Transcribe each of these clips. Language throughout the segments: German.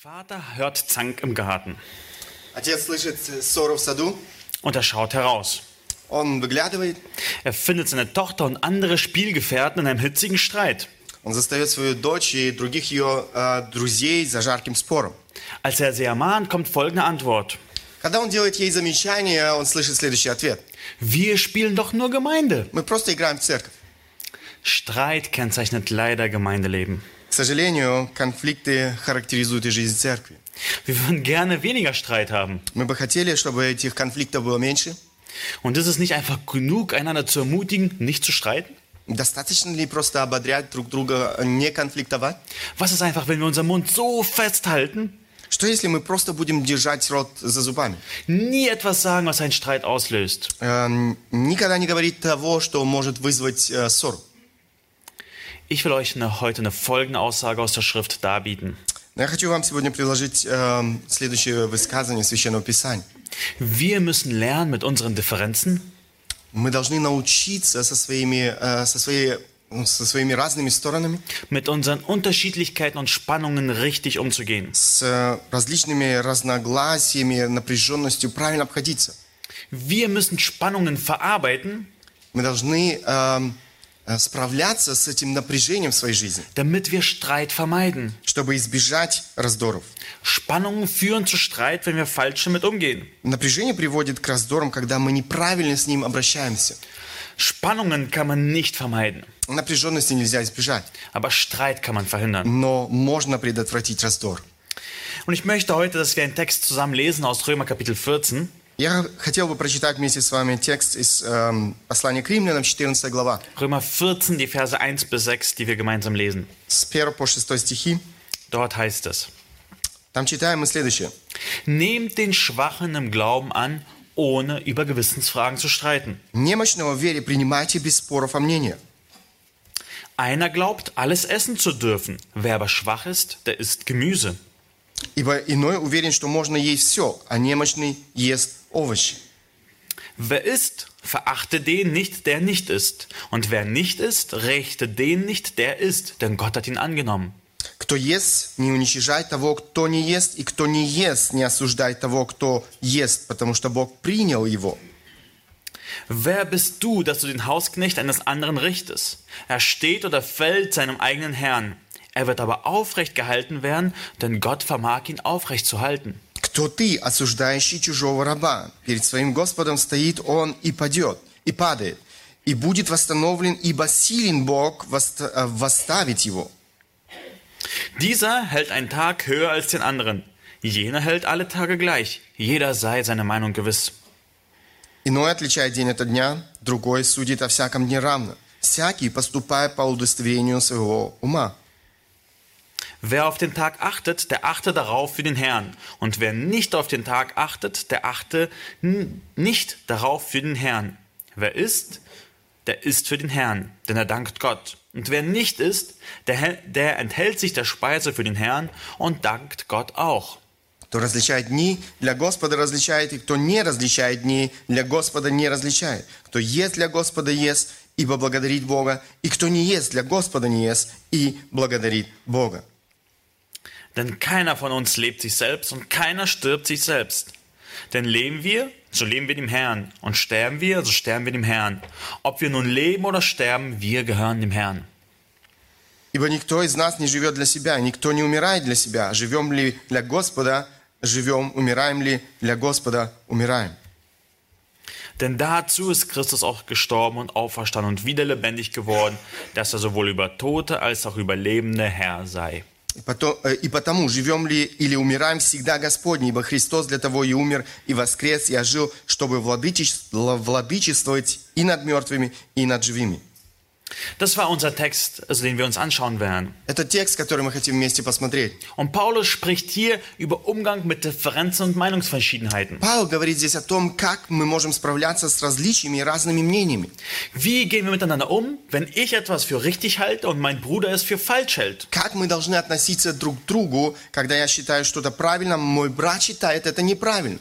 Vater hört Zank im Garten Отец слышит ссору в саду, und er schaut heraus. он выглядывает, Er findet seine Tochter und andere Spielgefährten in einem hitzigen Streit. он застает свою дочь и других ее э, друзей за жарким спором. Als er sie ermahnt, kommt folgende Antwort. Когда он делает ей замечание, он слышит следующий ответ. Wir spielen doch nur Gemeinde. Мы просто играем в церковь. Streit kennzeichnet leider Gemeindeleben. К сожалению, конфликты характеризуют и жизнь церкви. Wir würden gerne weniger Streit haben. Мы бы хотели, чтобы этих конфликтов было меньше. Und ist es nicht einfach genug, einander zu ermutigen, nicht zu streiten? Достаточно ли просто ободрять друг друга, не конфликтовать? Was ist einfach, wenn wir unseren Mund so festhalten, Что если мы просто будем держать рот за зубами? nie etwas sagen, was einen Streit auslöst? Эм, никогда не говорить того, что может вызвать э, ссору. Ich will euch eine, heute eine folgende Aussage aus der Schrift darbieten. Но я хочу вам сегодня предложить эм, следующее высказывание Священного Писания. Wir müssen lernen, mit unseren Differenzen, Мы должны научиться со своими, э, со своей, ну, со своими разными сторонами, mit unseren Unterschiedlichkeiten und Spannungen richtig umzugehen. с э, различными разногласиями, напряженностью правильно обходиться. Wir müssen Spannungen verarbeiten, Мы должны эм, э, справляться с этим напряжением в своей жизни, damit wir Streit vermeiden. чтобы избежать раздоров. Spannungen führen zu Streit, wenn wir falsch damit umgehen. Напряжение приводит к раздорам, когда мы неправильно с ним обращаемся. Spannungen kann man nicht vermeiden, Напряженности нельзя избежать, aber Streit kann man verhindern. но можно предотвратить раздор. Und ich möchte heute, dass wir einen Text zusammen lesen aus Römer Kapitel 14. Я хотел бы прочитать вместе с вами текст из эм, послания к римлянам, 14 глава, Römer 14, die Verse 1 bis 6, die wir gemeinsam lesen. с 1 по 6 стихи. Dort heißt es, Там читаем мы следующее. Nehmt den Schwachen im Glauben an, ohne über Gewissensfragen zu streiten. «Немощного в вере принимайте без споров о мнениях. Einer glaubt, alles essen zu dürfen. Wer aber schwach ist, der isst Gemüse. Ибо иной уверен, что можно есть все, а немощный ест овощи. Wer isst, verachte den nicht, der nicht isst. Und wer nicht isst, rächte den nicht, der isst, denn Gott hat ihn angenommen. Кто ест, не уничижай того, кто не ест, и кто не ест, не осуждай того, кто ест, потому что Бог принял его. Wer bist du, dass du den Hausknecht eines anderen richtest? Er steht oder fällt seinem eigenen Herrn. Er wird aber aufrecht gehalten werden, denn Gott vermag ihn aufrecht zu halten. Кто ты, осуждающий чужого раба? Перед своим Господом стоит он и падет, и падает, и будет восстановлен, ибо силен Бог э, восставить его. Dieser hält einen Tag höher als den anderen. Jener hält alle Tage gleich. Jeder sei seiner Meinung gewiss. Иной отличает день от дня, другой судит о всяком дне равно. Всякий поступая по удостоверению своего ума. Wer auf den Tag achtet, der achte darauf für den Herrn. Und wer nicht auf den Tag achtet, der achte n- nicht darauf für den Herrn. Wer isst, der isst für den Herrn, denn er dankt Gott. Und wer nicht isst, der, hä- der enthält sich der Speise für den Herrn und dankt Gott auch. Кто различает дни, для Господа различает, и кто не различает дни, для Господа не различает. Кто ест для Господа ест, ибо благодарит Бога, и кто не ест для Господа не ест, и благодарит Бога. Denn keiner von uns lebt sich selbst und keiner stirbt sich selbst. Denn leben wir, so leben wir dem Herrn. Und sterben wir, so sterben wir dem Herrn. Ob wir nun leben oder sterben, wir gehören dem Herrn. Ибо никто из нас не живет для себя, никто не умирает для себя. Живем ли для Господа, живем, умираем ли для Господа, умираем. Denn dazu ist Christus auch gestorben und auferstanden und wieder lebendig geworden, dass er sowohl über Tote als auch über Lebende Herr sei. Э, и потому, живем ли или умираем всегда Господни, ибо Христос для того и умер, и воскрес, и ожил, чтобы владычес- владычествовать и над мертвыми, и над живыми. Das war unser Text, also den wir uns anschauen werden. Это текст, который мы хотим вместе посмотреть. Und Paulus spricht hier über Umgang mit Differenzen und Meinungsverschiedenheiten. Павел говорит здесь о том, как мы можем справляться с различиями и разными мнениями. Wie gehen wir miteinander um, wenn ich etwas für richtig halte und mein Bruder es für falsch hält? Как мы должны относиться друг к другу, когда я считаю что-то правильно, мой брат считает это неправильно.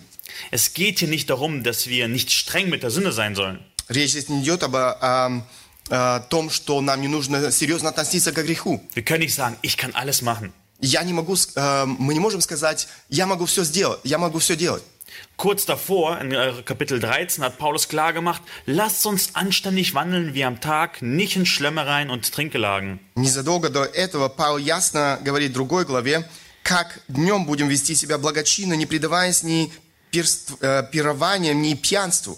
Es geht hier nicht darum, dass wir nicht streng mit der Sünde sein sollen. Речь здесь не идет об, о, о том, что нам не нужно серьезно относиться к греху. Wir können nicht sagen, ich kann alles machen. Я не могу, э, мы не можем сказать, я могу все сделать, я могу все делать. Kurz davor, in äh, Kapitel 13, hat Paulus klargemacht, lasst uns anständig wandeln wie am Tag, nicht in Schlemmereien und Trinkgelagen. Незадолго до этого Павел ясно говорит в другой главе, как днем будем вести себя благочинно, не предаваясь ни э, пированиям, ни пьянству.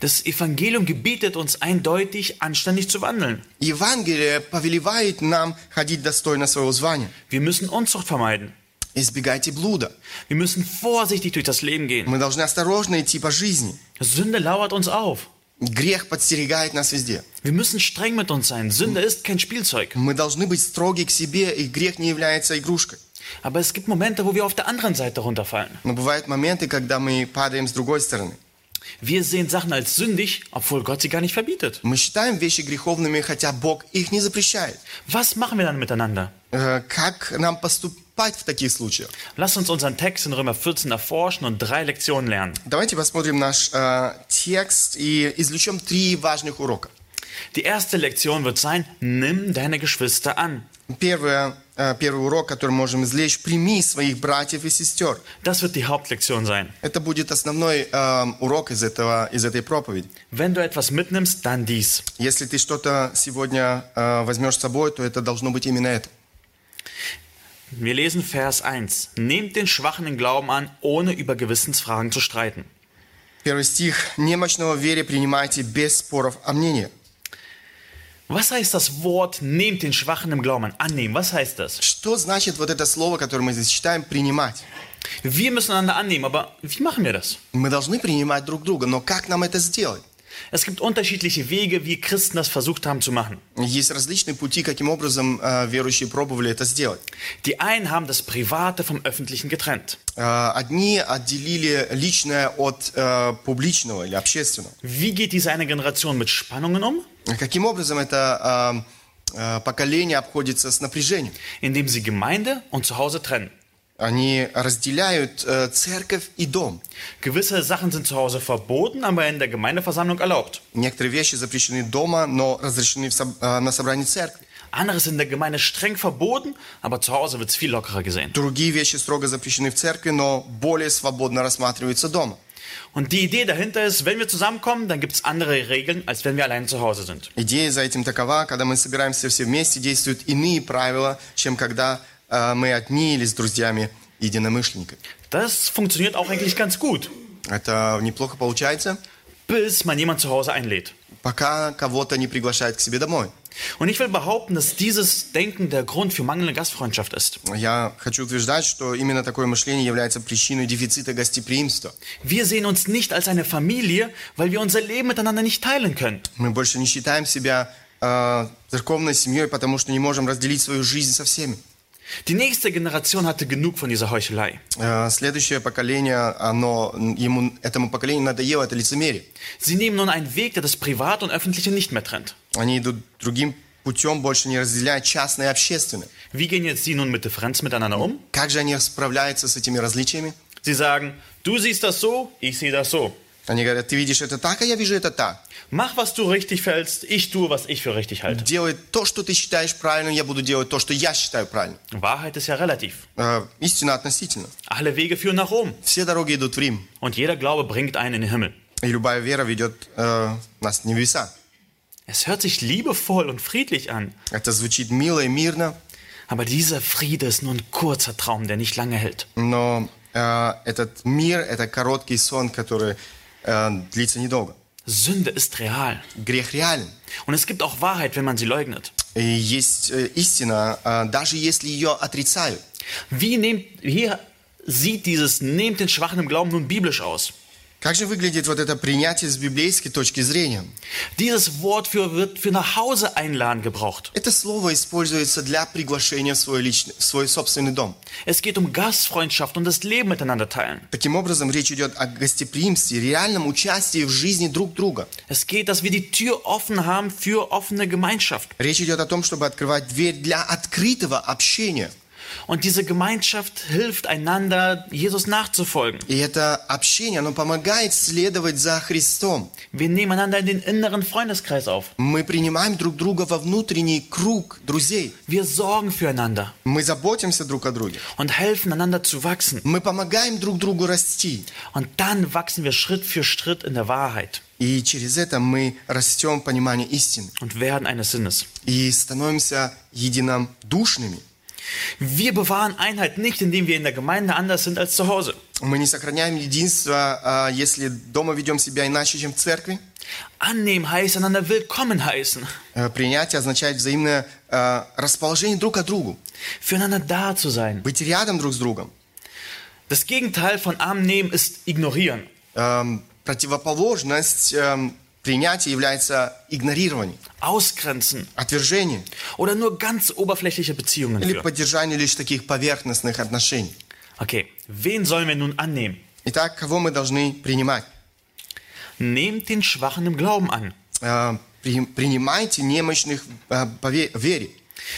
Das Evangelium gebietet uns eindeutig, anständig zu wandeln. Евангелие повелевает нам ходить достойно своего звания. Wir müssen Unzucht vermeiden. Избегайте блуда. Wir müssen vorsichtig durch das Leben gehen. Мы должны осторожно идти по жизни. Sünde lauert uns auf. Грех подстерегает нас везде. Wir müssen streng mit uns sein. Sünde ist kein Spielzeug. Мы должны быть строги к себе, и грех не является игрушкой. Aber es gibt Momente, wo wir auf der anderen Seite runterfallen. Но бывают моменты, когда мы падаем с другой стороны. Wir sehen Sachen als sündig, obwohl Gott sie gar nicht verbietet. Мы считаем вещи греховными, хотя Бог их не запрещает. Was machen wir dann miteinander? Э, Как нам поступать в таких случаях? Lass uns unseren Text in Römer 14 erforschen und drei Lektionen lernen. Давайте посмотрим наш э, текст и извлечем три важных урока. Die erste Lektion wird sein, nimm deine Geschwister an. Первое, э, первый урок, который можем извлечь, прими своих братьев и сестер. Das wird die Hauptlektion sein. Это будет основной э, урок из, этого, из этой проповеди. Wenn du etwas mitnimmst, dann dies. Если ты что-то сегодня э, возьмешь с собой, то это должно быть именно это. Wir lesen Vers 1. Nehmt den Schwachen in Glauben an, ohne über Gewissensfragen zu streiten. Первый стих. «Немощного в вере принимайте без споров о мнении». Was heißt das Wort, nehmt den Schwachen im Glauben an? Annehmen, was heißt das? Что значит вот это слово, которое мы здесь читаем, «принимать»? Wir müssen einander annehmen, aber wie machen wir das? Мы должны принимать друг друга, но как нам это сделать? Es gibt unterschiedliche Wege, wie Christen das versucht haben zu machen. Есть различные пути, каким образом э, верующие пробовали это сделать. Die einen haben das Private vom Öffentlichen getrennt. Э, Одни отделили личное от э, публичного или общественного. Wie geht diese eine Generation mit Spannungen um? Каким образом это э, э, поколение обходится с напряжением? Indem sie Gemeinde und Zuhause trennen. Они разделяют э, церковь и дом. Gewisse Sachen sind zu Hause verboten, aber in der Gemeindeversammlung erlaubt. Некоторые вещи запрещены дома, но разрешены в э, на собрании церкви. Anderes in der Gemeinde streng verboten, aber zu Hause wird es viel lockerer gesehen. Другие вещи строго запрещены в церкви, но более свободно рассматриваются дома. Und die Idee dahinter ist, wenn wir zusammenkommen, dann gibt es andere Regeln, als wenn wir allein zu Hause sind. Идея за этим такова, когда мы собираемся все вместе, действуют иные правила, чем когда э, мы одни или с друзьями единомышленниками. Das funktioniert auch eigentlich ganz gut, Это неплохо получается, bis man jemand zu Hause einlädt. пока кого-то не приглашают к себе домой. Und ich will behaupten, dass dieses Denken der Grund für mangelnde Gastfreundschaft ist. Я хочу утверждать, что именно такое мышление является причиной дефицита гостеприимства. Wir sehen uns nicht als eine Familie, weil wir unser Leben miteinander nicht teilen können. Мы больше не считаем себя э, церковной семьей, потому что не можем разделить свою жизнь со всеми. Die nächste Generation hatte genug von dieser Heuchelei. Э, следующее поколение, оно, ему, этому поколению надоело это лицемерие. Sie nehmen nun einen Weg, der das Privat und Öffentliche nicht mehr trennt. Они идут другим путем, больше не разделяя частное и общественное. Wie gehen jetzt Sie nun mit Differenz miteinander um? Как же они справляются с этими различиями? Sie sagen, du siehst das so, ich sehe das so. Они говорят, ты видишь это так, а я вижу это так. Mach, was du richtig fällst, ich tue, was ich für richtig halte. Делай то, что ты считаешь правильным, я буду делать то, что я считаю правильным. Wahrheit ist ja relativ. Э, истина относительно. Alle Wege führen nach Rom. Все дороги идут в Рим. Und jeder Glaube bringt einen in den Himmel. И любая вера ведет э, нас в небеса. Es hört sich liebevoll und friedlich an. Это звучит мило и мирно, Aber dieser Friede ist nur ein kurzer Traum, der nicht lange hält. но э, этот мир – это короткий сон, который э, длится недолго. Sünde ist real. Грех реален. Und es gibt auch Wahrheit, wenn man sie leugnet. И есть э, истина, э, даже если ее отрицают. Wie, nehmt, wie sieht dieses Nehmt den Schwachen im Glauben nun biblisch aus? Как же выглядит вот это принятие с библейской точки зрения? Dieses Wort für, wird für nach Hause einladen gebraucht. Это слово используется для приглашения в свой, личный, в свой собственный дом. Es geht um Gastfreundschaft und das Leben miteinander teilen. Таким образом, речь идет о гостеприимстве, реальном участии в жизни друг друга. Es geht, dass wir die Tür offen haben für offene Gemeinschaft. Речь идет о том, чтобы открывать дверь для открытого общения. Und diese Gemeinschaft hilft einander, Jesus nachzufolgen. И это общение, оно помогает следовать за Христом. Wir nehmen einander in den inneren Freundeskreis auf. Мы принимаем друг друга во внутренний круг друзей. Wir sorgen füreinander Мы заботимся друг о друге. und helfen einander zu wachsen. Мы помогаем друг другу расти. Und dann wachsen wir Schritt für Schritt in der Wahrheit И через это мы растем в понимании истины. und werden eines Sinnes. И становимся единодушными. Wir bewahren Einheit nicht, indem wir in der Gemeinde anders sind als zu Hause. Мы не сохраняем единство, а, если дома ведем себя иначе, чем в церкви. Annehmen heißt einander willkommen heißen, Э, Принятие означает взаимное э, расположение друг к другу. füreinander da zu sein. Быть рядом друг с другом. Das Gegenteil von annehmen ist ignorieren. Эм, Противоположность принятия является игнорирование, Ausgrenzen отвержение oder nur ganz oberflächliche Beziehungen или поддержание лишь таких поверхностных отношений. Okay, wen sollen wir nun annehmen? Итак, кого мы должны принимать? Nehmt den Schwachen im Glauben an. При- Принимайте немощных э, по ве- вере.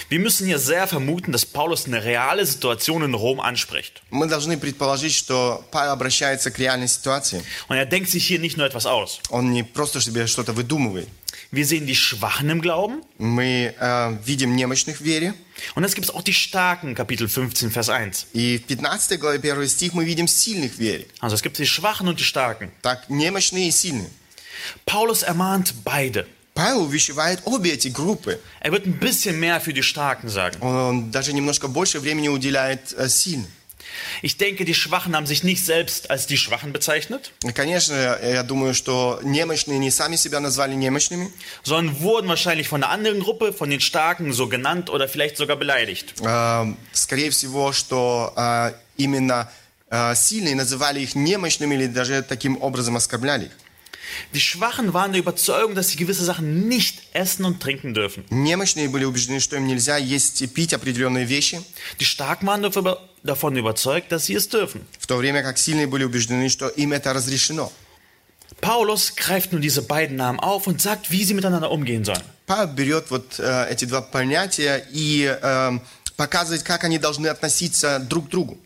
Wir müssen hier sehr vermuten, dass Paulus eine reale Situation in Rom anspricht. Мы должны предположить, что Павел обращается к реальной ситуации. Und er denkt sich hier nicht nur etwas aus. Он не просто себе что-то выдумывает. Wir sehen die Schwachen im Glauben Мы э, видим немощных в вере. und es gibt auch die Starken, Kapitel 15, Vers 1. И в 15 главе 1 стих мы видим сильных в вере. Also es gibt die Schwachen und die Starken. Так, немощные и сильные. Paulus ermahnt beide. Павел увещевает обе эти группы. Er wird ein bisschen mehr für die Starken sagen. Он даже немножко больше времени уделяет э, сильным. Ich denke, die Schwachen haben sich nicht selbst als die Schwachen bezeichnet, И, конечно, я думаю, что немощные не сами себя назвали немощными, sondern wurden wahrscheinlich von einer anderen Gruppe, von den Starken, so genannt oder vielleicht sogar beleidigt. Э, Скорее всего, что э, именно э, сильные называли их немощными или даже таким образом оскорбляли их. Die Schwachen waren der Überzeugung, dass sie gewisse Sachen nicht essen und trinken dürfen. Немощные были убеждены, что им нельзя есть и пить определенные вещи, Die Starken waren dafür- davon überzeugt, dass sie es dürfen. в то время как сильные были убеждены, что им это разрешено. Paulus greift nun diese beiden Namen auf und sagt, wie sie miteinander umgehen sollen. Павел берет вот э, эти два понятия и э, показывает, как они должны относиться друг к другу.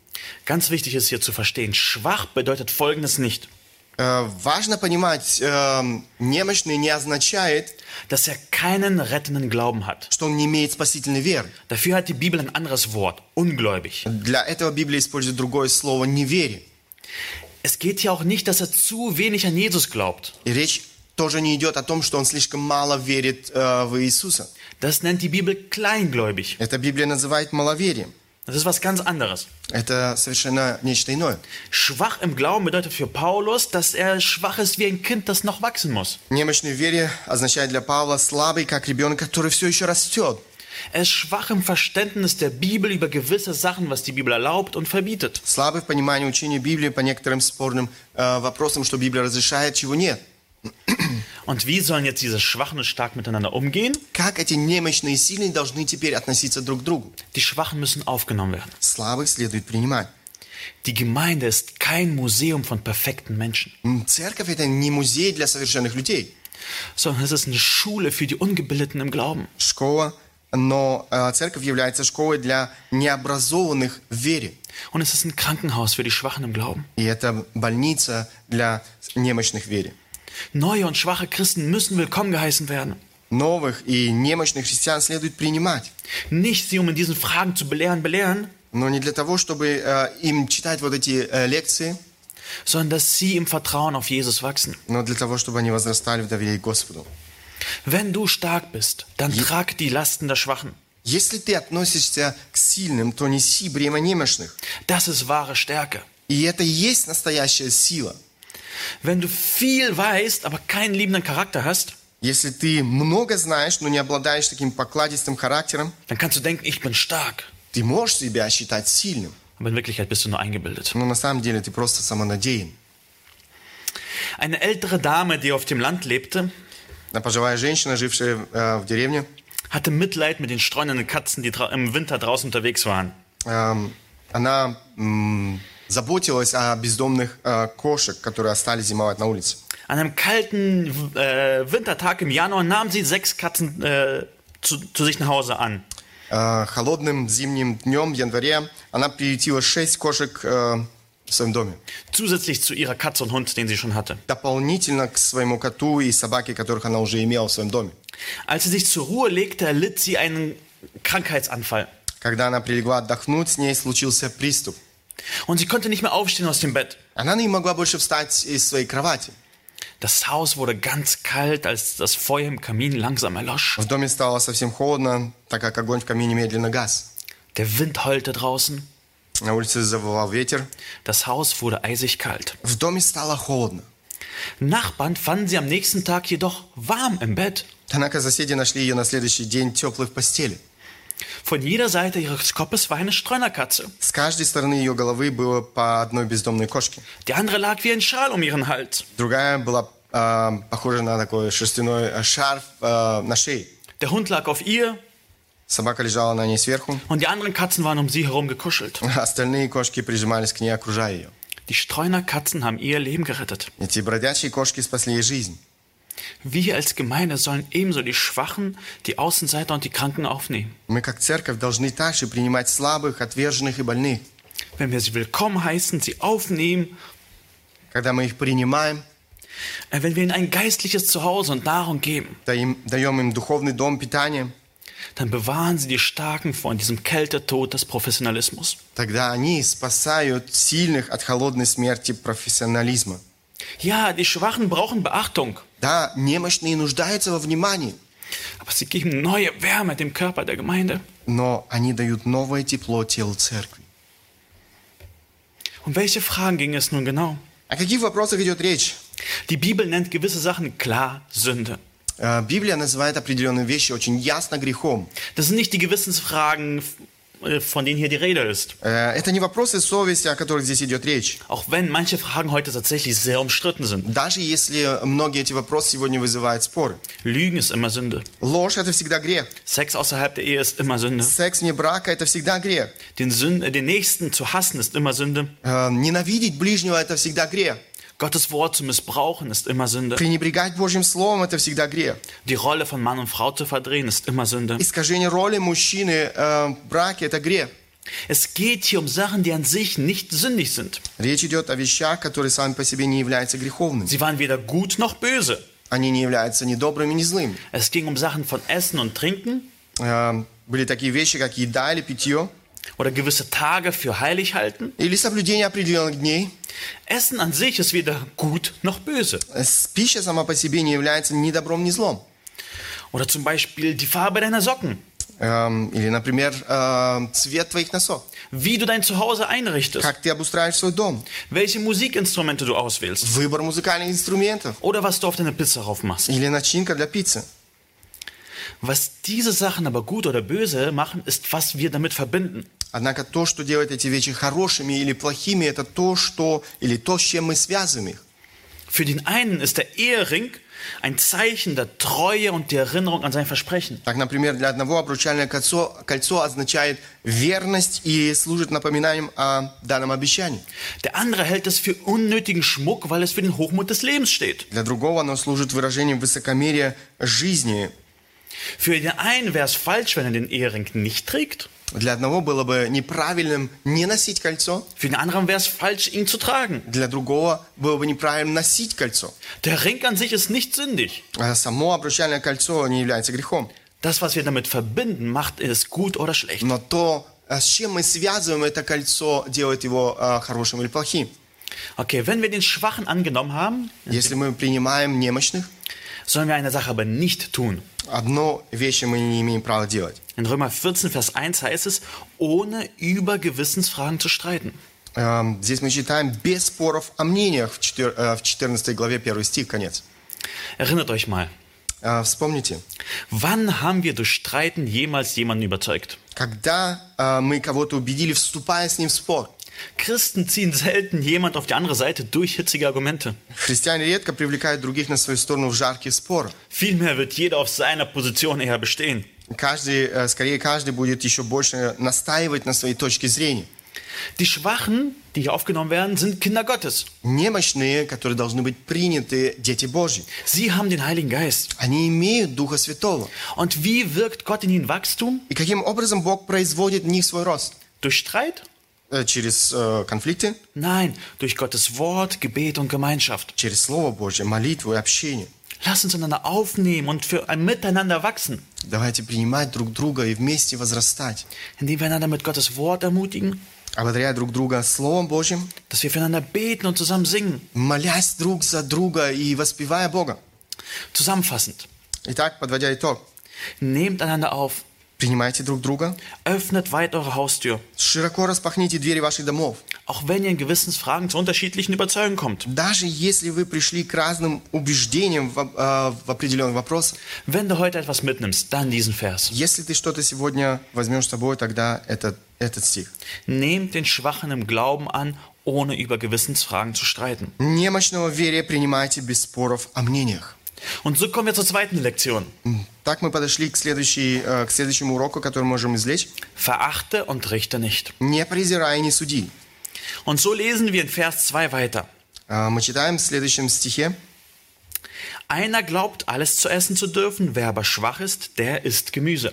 Ganz wichtig ist hier zu verstehen, schwach bedeutet Folgendes nicht, Э, Важно понимать, э, немощный не означает, dass er keinen rettenden Glauben hat. что он не имеет спасительной веры. Dafür hat die Bibel ein anderes Wort, ungläubig. Для этого Библия использует другое слово «неверие». Es geht hier auch nicht, dass er zu wenig an Jesus glaubt. И речь тоже не идет о том, что он слишком мало верит э, в Иисуса. Das nennt die Bibel kleingläubig. Это Библия называет маловерием. Das ist was ganz anderes. Это совершенно нечто иное. Schwach im Glauben bedeutet für Paulus, dass er schwach ist wie ein Kind, das noch wachsen muss. Немощный в вере означает для Павла слабый, как ребенок, который все еще растет. Er ist schwach im Verständnis der Bibel über gewisse Sachen, was die Bibel erlaubt und verbietet. Слабый в понимании учения Библии по некоторым спорным э, вопросам, что Библия разрешает, чего нет. Und wie sollen jetzt diese Schwachen und Stark miteinander umgehen? Как эти немощные и сильные должны теперь относиться друг к другу? Die Schwachen müssen aufgenommen werden. Слабых следует принимать. Die Gemeinde ist kein Museum von perfekten Menschen, М, Церковь – это не музей для совершенных людей. sondern es ist eine Schule für die Ungebildeten im Glauben. Школа, но э, церковь является школой для необразованных в вере. Und es ist ein Krankenhaus für die Schwachen im Glauben. И это больница для немощных в вере. Neue und schwache Christen müssen willkommen geheißen werden. Новых и немощных христиан следует принимать. Nicht sie, um in diesen Fragen zu belehren, belehren, Но не для того, чтобы э, им читать вот эти э, лекции, sondern dass sie im Vertrauen auf Jesus wachsen. но для того, чтобы они возрастали в доверии к Господу. Wenn du stark bist, dann trag die Lasten der Schwachen. Если ты относишься к сильным, то неси бремя немощных. Das ist wahre Stärke. И это и есть настоящая сила. Wenn du viel weißt, aber keinen liebenden Charakter hast, Если ты много знаешь, но не обладаешь таким покладистым характером, dann kannst du denken, ich bin stark. ты можешь себя считать сильным. Aber in Wirklichkeit bist du nur eingebildet. Но на самом деле ты просто самонадеян. Eine ältere Dame, die auf dem Land lebte, А Пожилая женщина, жившая э, в деревне, hatte Mitleid mit den streunenden Katzen, die dra- im Winter draußen unterwegs waren. эм, она м, заботилась о бездомных э, кошек, которые остались зимовать на улице. An einem kalten äh, Wintertag im Januar nahm sie sechs Katzen äh, zu, zu sich nach Hause an. Э, Холодным зимним днем в январе она приютила шесть кошек э, в своем доме. Zusätzlich zu ihrer Katze und Hund, den sie schon hatte. Дополнительно к своему коту и собаке, которых она уже имела в своем доме. Als sie sich zur Ruhe legte, erlitt sie einen Krankheitsanfall. Когда она прилегла отдохнуть, с ней случился приступ. Und sie konnte nicht mehr aufstehen aus dem Bett. Она не могла больше встать из своей кровати. Das Haus wurde ganz kalt, als das Feuer im Kamin langsam erlosch. В доме стало совсем холодно, так как огонь в камине медленно гас. Der Wind heulte draußen. На улице завывал ветер. Das Haus wurde eisig kalt. В доме стало холодно. Nachbarn fanden sie am nächsten Tag jedoch warm im Bett. Однако соседи нашли ее на следующий день теплой в постели. Von jeder Seite ihres Kopfes war eine Streunerkatze. С каждой стороны ее головы было по одной бездомной кошке. Die andere lag wie ein Schal um ihren Hals. Другая была э, похожа на такой шерстяной э, шарф э, на шее. Der Hund lag auf ihr Собака лежала на ней сверху, und die anderen Katzen waren um sie herum gekuschelt. а остальные кошки прижимались к ней, окружая ее. Die Streunerkatzen haben ihr Leben gerettet. Эти бродячие кошки спасли ей жизнь. Wir als Gemeinde sollen ebenso die Schwachen, die Außenseiter und die Kranken aufnehmen. Мы, как церковь, должны также принимать слабых, отверженных и больных. Wenn wir sie willkommen heißen, sie aufnehmen, Когда мы их принимаем, äh, wenn wir ihnen ein geistliches Zuhause und Nahrung geben, даем, даем им духовный дом питания, dann bewahren sie die Starken vor diesem Kältetod des Professionalismus. тогда они спасают сильных от холодной смерти профессионализма. Ja, die Schwachen brauchen Beachtung, Да, немощные нуждаются во внимании, aber sie geben neue Wärme dem Körper der Gemeinde. но они дают новое тепло телу церкви. Um welche Fragen ging es nun genau? О каких вопросах идет речь? Die Bibel nennt gewisse Sachen klar Sünde. Э, Библия называет определенные вещи очень ясно грехом. Das sind nicht die Gewissensfragen, äh, von denen hier die Rede ist. Э, Это не вопросы совести, о которых здесь идет речь. Auch wenn manche Fragen heute tatsächlich sehr umstritten sind. Даже если многие эти вопросы сегодня вызывают споры. Lügen ist immer Sünde. Ложь – это всегда грех. Sex außerhalb der Ehe ist immer Sünde. Секс вне брака – это всегда грех. Den, Sünde, den Nächsten zu hassen ist immer Sünde. Э, Ненавидеть ближнего – это всегда грех. Gottes Wort zu missbrauchen ist immer Sünde. Пренебрегать Божьим Словом – это всегда грех. Die Rolle von Mann und Frau zu verdrehen ist immer Sünde. Искажение роли мужчины э, в браке – это грех. Es geht hier um Sachen, die an sich nicht sündig sind. Речь идет о вещах, которые сами по себе не являются греховными. Sie waren weder gut noch böse. Они не являются ни добрыми, ни злыми. Es ging um Sachen von Essen und Trinken Э, Были такие вещи, как еда или питье, oder gewisse Tage für heilig halten. или соблюдение определенных дней. Essen an sich ist weder gut noch böse. Э, с- Пища сама по себе не является ни добром, ни злом. Oder zum Beispiel die Farbe deiner Socken. Эм, Или, например, э, цвет твоих носов. Wie du dein Zuhause einrichtest. Как ты обустраиваешь свой дом. Welche Musikinstrumente du auswählst. Выбор музыкальных инструментов. Oder was du auf deine Pizza drauf machst. Или начинка для пиццы. Was diese Sachen aber gut oder böse machen, ist, was wir damit verbinden. Однако то, что делает эти вещи хорошими или плохими, это то, что или то, с чем мы связываем их. Für den einen ist der Ehering ein Zeichen der Treue und der Erinnerung an sein Versprechen. Так, например, для одного обручальное кольцо, кольцо означает верность и служит напоминанием о данном обещании. Der andere hält es für unnötigen Schmuck, weil es für den Hochmut des Lebens steht. Для другого оно служит выражением высокомерия жизни. Für den einen wäre es falsch, wenn er den Ehering nicht trägt. Для одного было бы неправильным не носить кольцо, Für den anderen wäre es falsch, ihn zu tragen. для другого было бы неправильным носить кольцо. Der Ring an sich ist nicht sündig. А само обручальное кольцо не является грехом. Das, was wir damit verbinden, macht es gut oder schlecht. Но то, а, с чем мы связываем это кольцо, делает его а, хорошим или плохим. Okay, wenn wir den Schwachen angenommen haben, Если мы принимаем немощных, sollen wir eine Sache aber nicht tun. одно вещи мы не имеем права делать. In Römer 14, Vers 1 heißt es, ohne über Gewissensfragen zu streiten. Эм, Здесь мы читаем без споров о мнениях в четвер- э, в 14 главе 1 стих, конец. Erinnert euch mal, Э, Вспомните, wann haben wir durch Streiten jemals jemanden überzeugt? когда э, мы кого-то убедили, вступая с ним в спор, Christen ziehen selten jemand auf die andere Seite durch hitzige Argumente. христиане редко привлекают других на свою сторону в жаркие споры. Vielmehr wird jeder auf seiner Position eher bestehen. Каждый, э, скорее каждый будет еще больше настаивать на своей точке зрения. Die Schwachen, die hier aufgenommen werden, sind Kinder Gottes. Немощные, которые должны быть приняты, дети Божьи. Sie haben den Heiligen Geist. Они имеют Духа Святого. Und wie wirkt Gott in ihnen Wachstum? И каким образом Бог производит в них свой рост? Durch Streit? Э, Через э, конфликты, Nein, durch Gottes Wort, Gebet und Gemeinschaft. через Слово Божье, молитву и общение. Lass uns einander aufnehmen und für ein Miteinander wachsen, Давайте принимать друг друга и вместе возрастать. indem wir einander mit Gottes Wort ermutigen, Ободряя друг друга Словом Божьим, dass wir füreinander beten und zusammen singen. молясь друг за друга и воспевая Бога. Zusammenfassend, Итак, подводя итог, nehmt einander auf, принимайте друг друга, öffnet weit eure Haustür, широко распахните двери ваших домов. auch wenn ihr in Gewissensfragen zu unterschiedlichen Überzeugungen kommt. Даже если вы пришли к разным убеждениям в, э, в определенных вопросах, Wenn du heute etwas mitnimmst, dann diesen Vers. если ты что-то сегодня возьмешь с собой, тогда этот, этот стих. Nehmt den Schwachen im Glauben an, ohne über Gewissensfragen zu streiten. Немощного в вере принимайте без споров о мнениях. Und so kommen wir zur zweiten Lektion. Так мы подошли к, следующей, э, к следующему уроку, который можем извлечь. Verachte und richte nicht. Не презирай и не суди. Und so lesen wir in Vers 2 weiter. А, Мы читаем в следующем стихе. Einer glaubt, alles zu essen zu dürfen, wer aber schwach ist, der isst Gemüse.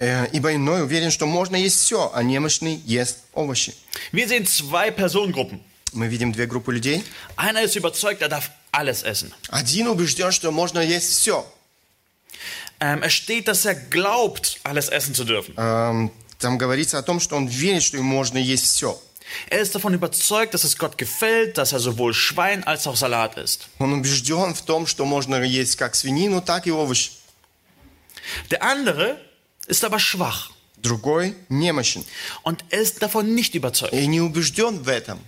Э, «Ибо иной уверен, что можно есть все, а немощный ест овощи». Wir sehen zwei Personengruppen. Мы видим две группы людей. Einer ist überzeugt, er darf alles essen. Один убежден, что можно есть все. Ähm, es steht, dass er glaubt, alles essen zu dürfen. Эм, Там говорится о том, что он верит, что им можно есть все. Er ist davon überzeugt, dass es Gott gefällt, dass er sowohl Schwein als auch Salat isst. Он убежден в том, что можно есть как свинину, так и овощи. Der andere ist aber schwach Другой немощен und er ist davon nicht überzeugt. и не убежден в этом.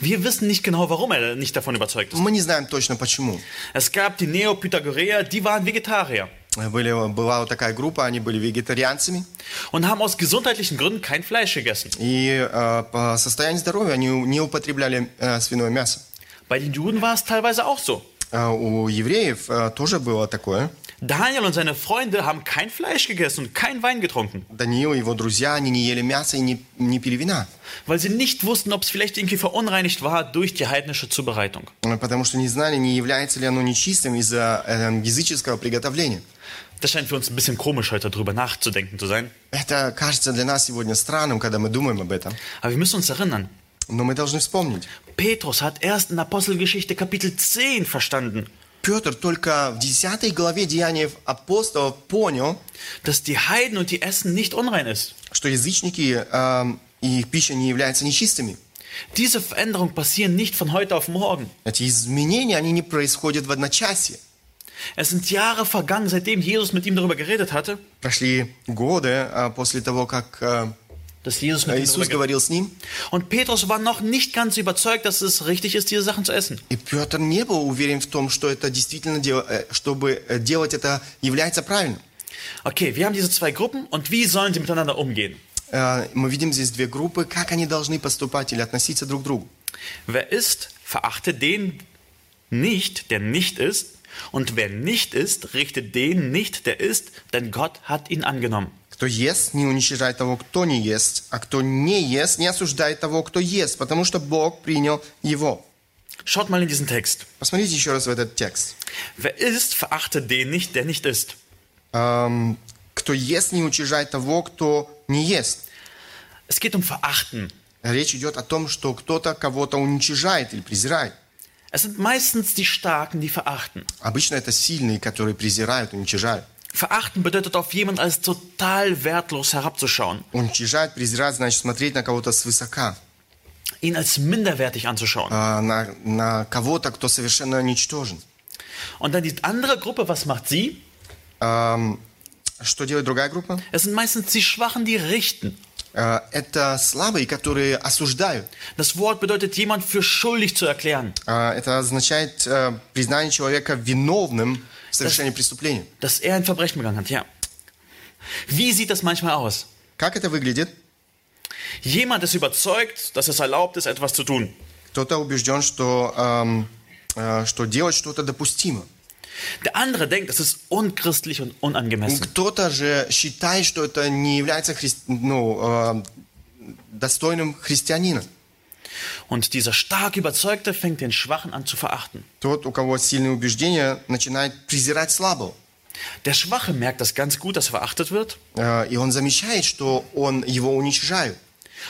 Wir wissen nicht genau, warum er nicht davon überzeugt ist. Мы не знаем точно почему. Es gab die Neopythagoreer, die waren Vegetarier Были, была вот такая группа, они были вегетарианцами. und haben aus gesundheitlichen Gründen kein Fleisch gegessen. И э, по состоянию здоровья они не употребляли э, свиное мясо. Bei den Juden war es teilweise auch so. Э, у евреев э, тоже было такое. Daniel und seine Freunde haben kein Fleisch gegessen und kein Wein getrunken, Даниил и его друзья, они не ели мясо и не, не пили вина. weil sie nicht wussten, ob es vielleicht irgendwie verunreinigt war durch die heidnische Zubereitung. Э, Потому что не знали, не является ли оно нечистым из-за э, языческого приготовления. Das scheint für uns ein bisschen komisch, heute darüber nachzudenken zu sein. Это кажется для нас сегодня странным, когда мы думаем об этом. Aber wir müssen uns erinnern, Но мы должны вспомнить. Petrus hat erst in Apostelgeschichte Kapitel 10 verstanden, Петр только в 10 главе Деяний апостолов понял, dass die Heiden und die Essen nicht unrein ist. что язычники эм, и их пища не являются нечистыми. Diese Veränderungen passieren nicht von heute auf morgen. Эти изменения, они не происходят в одночасье. Es sind Jahre vergangen, seitdem Jesus mit ihm darüber geredet hatte, Прошли годы э, после того, как э, dass Jesus mit ihm Иисус darüber geredet говорил с ним. Und Petrus war noch nicht ganz überzeugt, dass es richtig ist, diese Sachen zu essen. И Петр не был уверен в том, что это действительно, дел- э, чтобы э, делать это является правильным. Okay, wir haben diese zwei Gruppen und wie sollen sie miteinander umgehen? Э, Мы видим здесь две группы, как они должны поступать или относиться друг к другу. Wer isst, verachte den nicht, der nicht isst. Und wer nicht isst, richte den nicht, der isst, denn Gott hat ihn angenommen. Кто ест, не уничижает того, кто не ест, а кто не ест, не осуждает того, кто ест, потому что Бог принял его. Schaut mal in diesen Text. Посмотрите еще раз в этот текст. Wer isst, verachte den nicht, der nicht isst. Эм, кто ест, не уничижает того, кто не ест. Es geht um Verachten. Речь идет о том, что кто-то кого-то уничижает или презирает. Es sind meistens die Starken, die verachten. Обычно это сильные, которые презирают, уничижают. Verachten bedeutet auf jemanden als total wertlos herabzuschauen, Уничижать, презирать, значит смотреть на кого-то свысока, ihn als minderwertig anzuschauen. а, на, на кого-то, кто совершенно ничтожен. Und dann die andere Gruppe, was macht sie? Эм, что делает другая группа? Es sind meistens die Schwachen, die richten. Э, это слабые, которые осуждают. Das Wort bedeutet, jemand für schuldig zu erklären, А, Это означает э, признание человека виновным в совершении преступления. dass er ein Verbrechen begangen hat. Ja. Wie sieht das manchmal aus? Как это выглядит? Jemand ist überzeugt, dass es erlaubt ist, etwas zu tun. Кто-то убежден, что, эм, э, что делать что-то допустимо. Der andere denkt, es ist unchristlich und unangemessen. Кто-то же считает, что это не является хри- ну, э, достойным христианина. Und dieser stark Überzeugte fängt den Schwachen an zu verachten. Тот, у кого сильные убеждения, начинает презирать слабого. Der Schwache merkt das ganz gut, dass er verachtet wird. Э, И он замечает, что он его уничижают.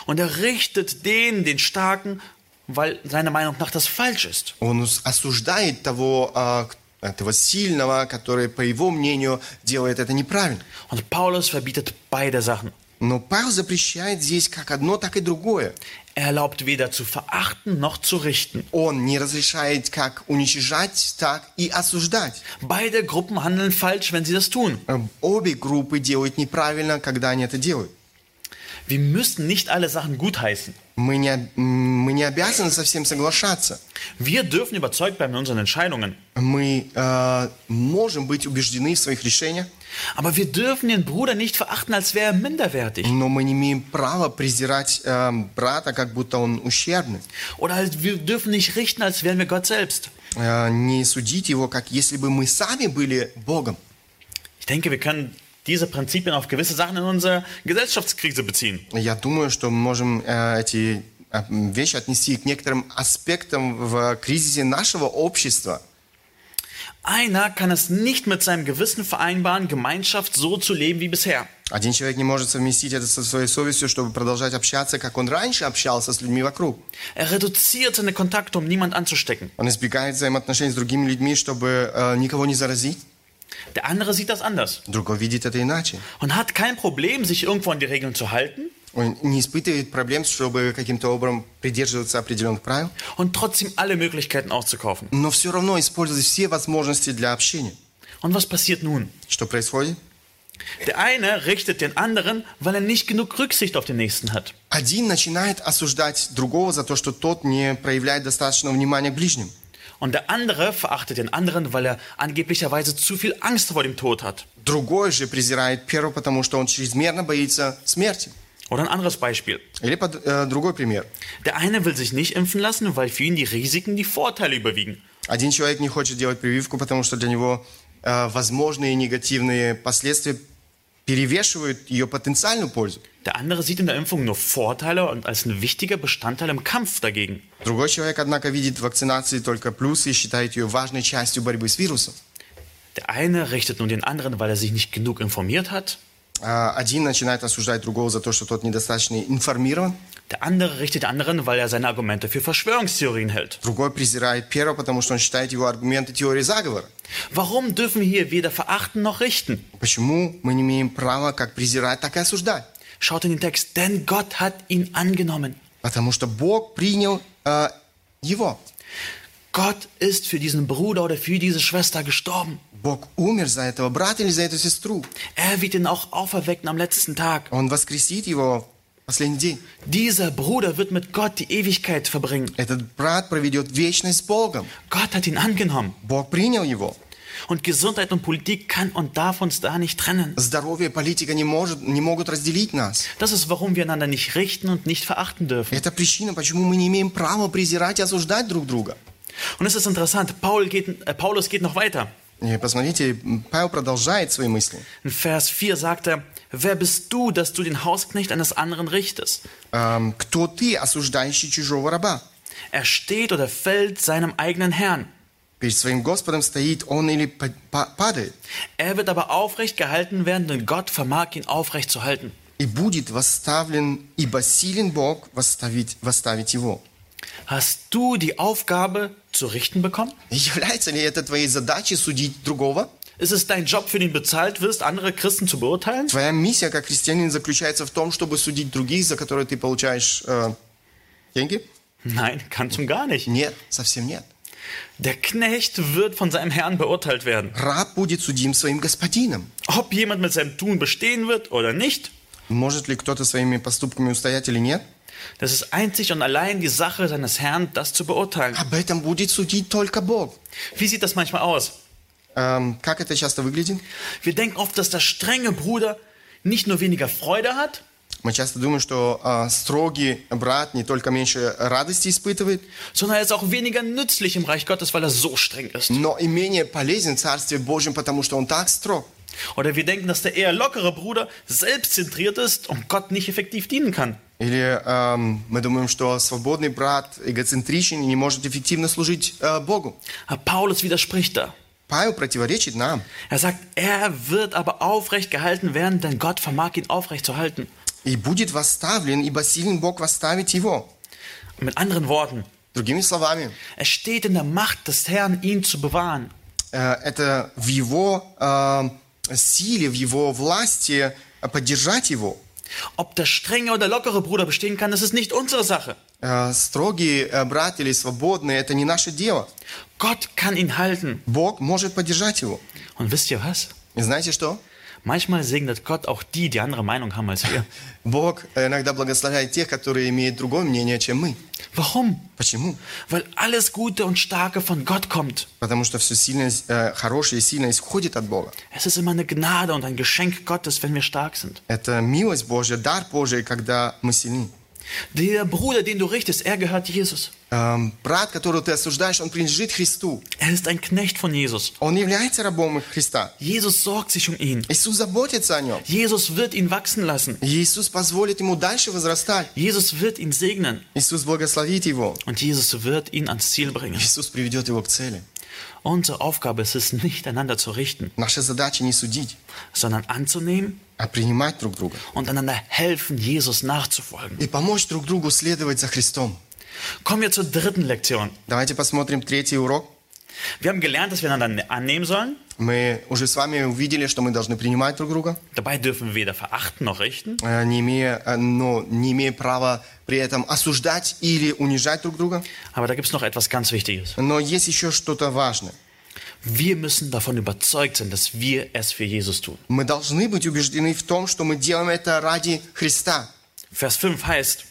Und er richtet den, den Starken, weil seiner Meinung nach das falsch ist. Он ус- осуждает того, а, к- этого сильного, который, по его мнению, делает это неправильно. Und Paulus verbietet beide Sachen. Но Павел запрещает здесь как одно, так и другое. Er erlaubt weder zu verachten noch zu richten. Он не разрешает как уничижать, так и осуждать. Beide Gruppen handeln falsch, wenn sie das tun. Э, Обе группы делают неправильно, когда они это делают. Wir müssen nicht alle Sachen gutheißen. Мы не, мы не обязаны со всем соглашаться. Wir dürfen überzeugt bleiben in unseren Entscheidungen. Мы э, можем быть убеждены в своих решениях, Aber wir dürfen den Bruder nicht verachten, als wäre er minderwertig. но мы не имеем права презирать э, брата, как будто он ущербный. Oder wir dürfen nicht richten, als wären wir Gott selbst. Э, не судить его, как если бы мы сами были Богом. Ich denke, wir können diese Prinzipien auf gewisse Sachen in unserer Gesellschaftskrise beziehen. Я думаю, что мы можем э, эти э, вещи отнести к некоторым аспектам в кризисе нашего общества. Einer kann es nicht mit seinem Gewissen vereinbaren, Gemeinschaft so zu leben wie bisher. Один человек не может совместить это со своей совестью, чтобы продолжать общаться, как он раньше общался с людьми вокруг. Er reduziert seine Kontakte, um niemand anzustecken. Он избегает взаимоотношений с другими людьми, чтобы э, никого не заразить. Der andere sieht das anders Другой видит это иначе. und hat kein Problem, sich irgendwo an die Regeln zu halten Он не испытывает проблем, чтобы каким-то образом придерживаться определенных правил, und trotzdem alle Möglichkeiten auszukaufen. но все равно использовать все возможности для общения. Und was passiert nun? Что происходит? Der eine richtet den anderen, weil er nicht genug Rücksicht auf den Nächsten hat. Один начинает осуждать другого за то, что тот не проявляет достаточного внимания к ближним. Und der andere verachtet den anderen, weil er angeblicherweise zu viel Angst vor dem Tod hat. Другой же презирает первого, потому что он чрезмерно боится смерти. Oder ein anderes Beispiel. Или под- э, другой пример. Der eine will sich nicht impfen lassen, weil für ihn die Risiken die Vorteile überwiegen. Один человек не хочет делать прививку, потому что для него э, возможные негативные последствия перевешивают ее потенциальную пользу. Der andere sieht in der Impfung nur Vorteile und als ein wichtiger Bestandteil im Kampf dagegen. Другой человек, однако, видит в вакцинации только плюсы и считает ее важной частью борьбы с вирусом. Der eine richtet nun den anderen, weil er sich nicht genug informiert hat. А Один начинает осуждать другого за то, что тот недостаточно информирован. Der andere richtet den anderen, weil er seine Argumente für Verschwörungstheorien hält. Другой презирает первого, потому что он считает его аргументы теории заговора. Warum dürfen wir hier weder verachten noch richten? Почему мы не имеем права как презирать, так и осуждать? Schaut in den Text, denn Gott hat ihn angenommen. Потому что Бог принял э, его. Gott ist für diesen Bruder oder für diese Schwester gestorben. Bог умер за этого брата или за эту сестру. Er wird ihn auch auferwecken am letzten Tag. Он воскресит его в последний день. Dieser Bruder wird mit Gott die Ewigkeit verbringen. Этот брат проведет вечность с Богом. Gott hat ihn angenommen. Bог принял его. Und Gesundheit und Politik kann und darf uns da nicht trennen. Здоровье и политика не, может, не могут разделить нас. Das ist, warum wir einander nicht richten und nicht verachten dürfen. Это причина, почему мы не имеем права презирать и осуждать друг друга. Und es ist interessant, Paul geht, äh, Paulus geht noch weiter. И посмотрите, Павел продолжает свои мысли. In Vers 4 sagt er, wer bist du, dass du den Hausknecht eines anderen richtest? Эм, Кто ты, осуждающий чужого раба? Er steht oder fällt seinem eigenen Herrn. Перед своим Господом стоит он или па- па- падает. Er wird aber aufrecht gehalten werden, denn Gott vermag ihn aufrecht zu halten. И будет восставлен, ибо силен Бог восставить, восставить его. Hast du die Aufgabe zu richten bekommen? Является ли это твоей задачей судить другого? Ist es dein Job, für den bezahlt wirst, andere Christen zu beurteilen? Твоя миссия как христианин заключается в том, чтобы судить других, за которые ты получаешь э, деньги? Nein, ganz und gar nicht. Нет, совсем нет. Der Knecht wird von seinem Herrn beurteilt werden. Раб будет судим своим господином. Ob jemand mit seinem Tun bestehen wird oder nicht, Может ли кто-то своими поступками устоять или нет? das ist einzig und allein die Sache seines Herrn, das zu beurteilen. Об этом будет судить только Бог. Wie sieht das manchmal aus? Эм, как это часто выглядит? Wir denken oft, dass der strenge Bruder nicht nur weniger Freude hat, Мы часто думаем, что э, строгий брат не только меньше радости испытывает, sondern er ist auch weniger nützlich im Reich Gottes, weil er so streng ist. но и менее полезен в Царстве Божьем, потому что он так строг. Oder wir denken, dass der eher lockere Bruder selbstzentriert ist und Gott nicht effektiv dienen kann. Или эм, мы думаем, что свободный брат эгоцентричен и не может эффективно служить э, Богу. Aber Paulus widerspricht da. Павел противоречит нам. Er sagt, er wird aber aufrecht gehalten werden, denn Gott vermag ihn aufrecht zu halten. И будет восставлен, ибо силен Бог восставить его. Mit anderen Worten, Другими словами, es steht in der Macht des Herrn, ihn zu bewahren. э, это в его э, силе, в его власти э, поддержать его. Ob der strenge oder lockere Bruder bestehen kann, das ist nicht unsere Sache. Э, строгий э, брат или свободный, это не наше дело. Gott kann ihn halten. Бог может поддержать его. Und wisst ihr was? И знаете что? Manchmal segnet Gott auch die, die andere Meinung haben als wir. Бог э, иногда благословляет тех, которые имеют другое мнение, чем мы. Warum? Почему? Weil alles Gute und Starke von Gott kommt. Потому что все сильное, э, хорошее и сильное исходит от Бога. Es ist immer eine Gnade und ein Geschenk Gottes, wenn wir stark sind. Это милость Божья, дар Божий, когда мы сильны. Der Bruder, den du richtest, er gehört Jesus. Эм, брат, которого ты осуждаешь, он принадлежит Христу. Er ist ein Knecht von Jesus. Он является рабом Христа. Jesus sorgt sich um ihn. Иисус заботится о нем. Jesus wird ihn wachsen lassen. Иисус позволит ему дальше возрастать. Jesus wird ihn segnen. Иисус благословит его. Und Jesus wird ihn ans Ziel bringen. Иисус приведет его к цели. Unsere Aufgabe ist es, nicht einander zu richten, Наша задача не судить, sondern anzunehmen а принимать друг друга. und einander helfen, Jesus nachzufolgen. И помочь друг другу следовать за Христом. Kommen wir zur dritten Lektion. Давайте посмотрим третий урок. Wir haben gelernt, dass wir einander annehmen sollen. Мы уже с вами увидели, что мы должны принимать друг друга, Dabei dürfen wir weder verachten noch richten. э, не имея, э, но не имея права при этом осуждать или унижать друг друга. Aber da gibt es noch etwas ganz Wichtiges. Но есть еще что-то важное. Wir müssen davon überzeugt sein, dass wir es für Jesus tun. Мы должны быть убеждены в том, что мы делаем это ради Христа. Vers 5 heißt,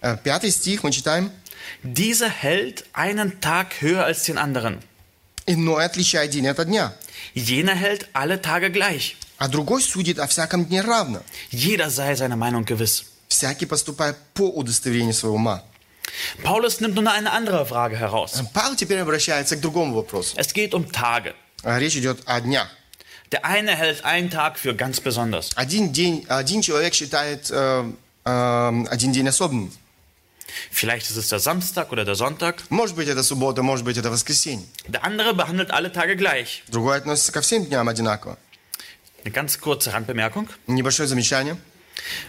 Э, Пятый стих мы читаем. dieser hält einen Tag höher als den anderen. «Иной отличает день от дня, Jener hält alle Tage gleich. а другой судит о всяком дне равно, Jeder sei seiner Meinung gewiss. всякий поступает по удостоверению своего ума». Paulus nimmt nun eine andere Frage heraus. Павел теперь обращается к другому вопросу. Es geht um Tage. А Речь идет о днях. Der eine hält einen Tag für ganz besonders. Один день, один человек считает э, э, один день особенным. Vielleicht ist es der Samstag oder der Sonntag. Может быть, это суббота, может быть, это воскресенье. Der andere behandelt alle Tage gleich. Другой относится ко всем дням одинаково. Eine ganz kurze Randbemerkung. Небольшое замечание.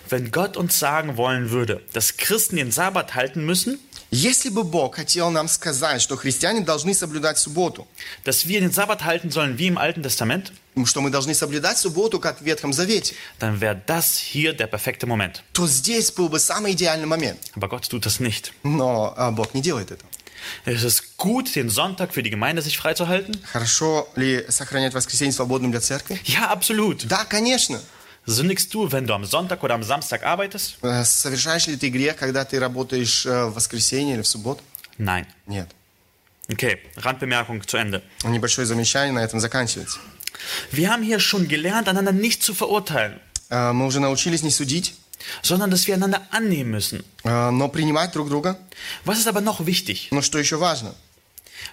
Wenn Gott uns sagen wollen würde, dass Christen den Sabbat halten müssen, Если бы Бог хотел нам сказать, что христиане должны соблюдать субботу, dass wir den Sabbat halten sollen wie im Alten Testament, что мы должны соблюдать субботу, как в Ветхом Завете, dann wäre das hier der perfekte Moment. то здесь был бы самый идеальный момент. Aber Gott tut das nicht. Но а, Бог не делает этого. Es ist gut, den Sonntag für die Gemeinde sich freizuhalten. Хорошо ли сохранять воскресенье свободным для церкви? Ja, absolut. Да, конечно. Sündigst du, wenn du am Sonntag oder am Samstag arbeitest? Э, Совершаешь ли ты грех, когда ты работаешь э, в воскресенье или в субботу? Nein. Нет. Okay, Randbemerkung zu Ende. Небольшое замечание на этом заканчивается. Wir haben hier schon gelernt, einander nicht zu verurteilen, Э, Мы уже научились не судить, sondern dass wir einander annehmen müssen. э, но принимать друг друга. Was ist aber noch wichtig? Но что еще важно?